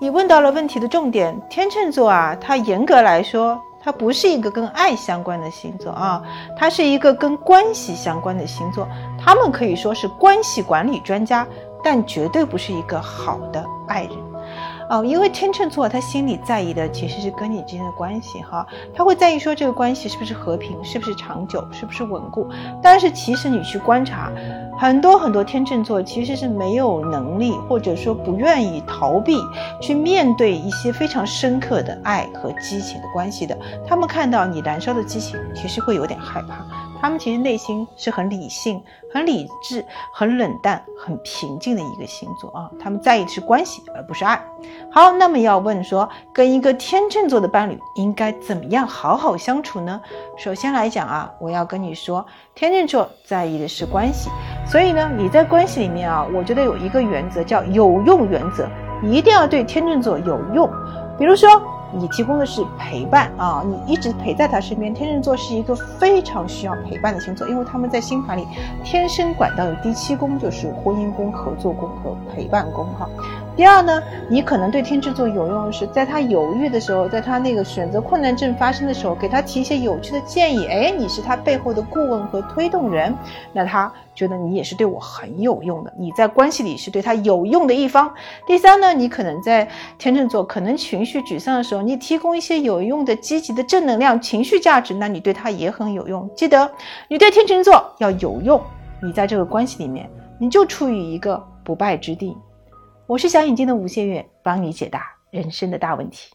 你问到了问题的重点，天秤座啊，它严格来说，它不是一个跟爱相关的星座啊，它是一个跟关系相关的星座。他们可以说是关系管理专家，但绝对不是一个好的爱人。哦，因为天秤座他心里在意的其实是跟你之间的关系哈，他会在意说这个关系是不是和平，是不是长久，是不是稳固。但是其实你去观察，很多很多天秤座其实是没有能力，或者说不愿意逃避去面对一些非常深刻的爱和激情的关系的。他们看到你燃烧的激情，其实会有点害怕。他们其实内心是很理性、很理智、很冷淡、很平静的一个星座啊。他们在意的是关系，而不是爱好。那么要问说，跟一个天秤座的伴侣应该怎么样好好相处呢？首先来讲啊，我要跟你说，天秤座在意的是关系，所以呢，你在关系里面啊，我觉得有一个原则叫有用原则，一定要对天秤座有用。比如说。你提供的是陪伴啊，你一直陪在他身边。天秤座是一个非常需要陪伴的星座，因为他们在星盘里天生管道的第七宫就是婚姻宫、合作宫和陪伴宫哈。第二呢，你可能对天秤座有用的是，在他犹豫的时候，在他那个选择困难症发生的时候，给他提一些有趣的建议。哎，你是他背后的顾问和推动人，那他觉得你也是对我很有用的，你在关系里是对他有用的一方。第三呢，你可能在天秤座可能情绪沮丧的时候，你提供一些有用的、积极的正能量、情绪价值，那你对他也很有用。记得，你对天秤座要有用，你在这个关系里面，你就处于一个不败之地。我是小眼睛的吴先月，帮你解答人生的大问题。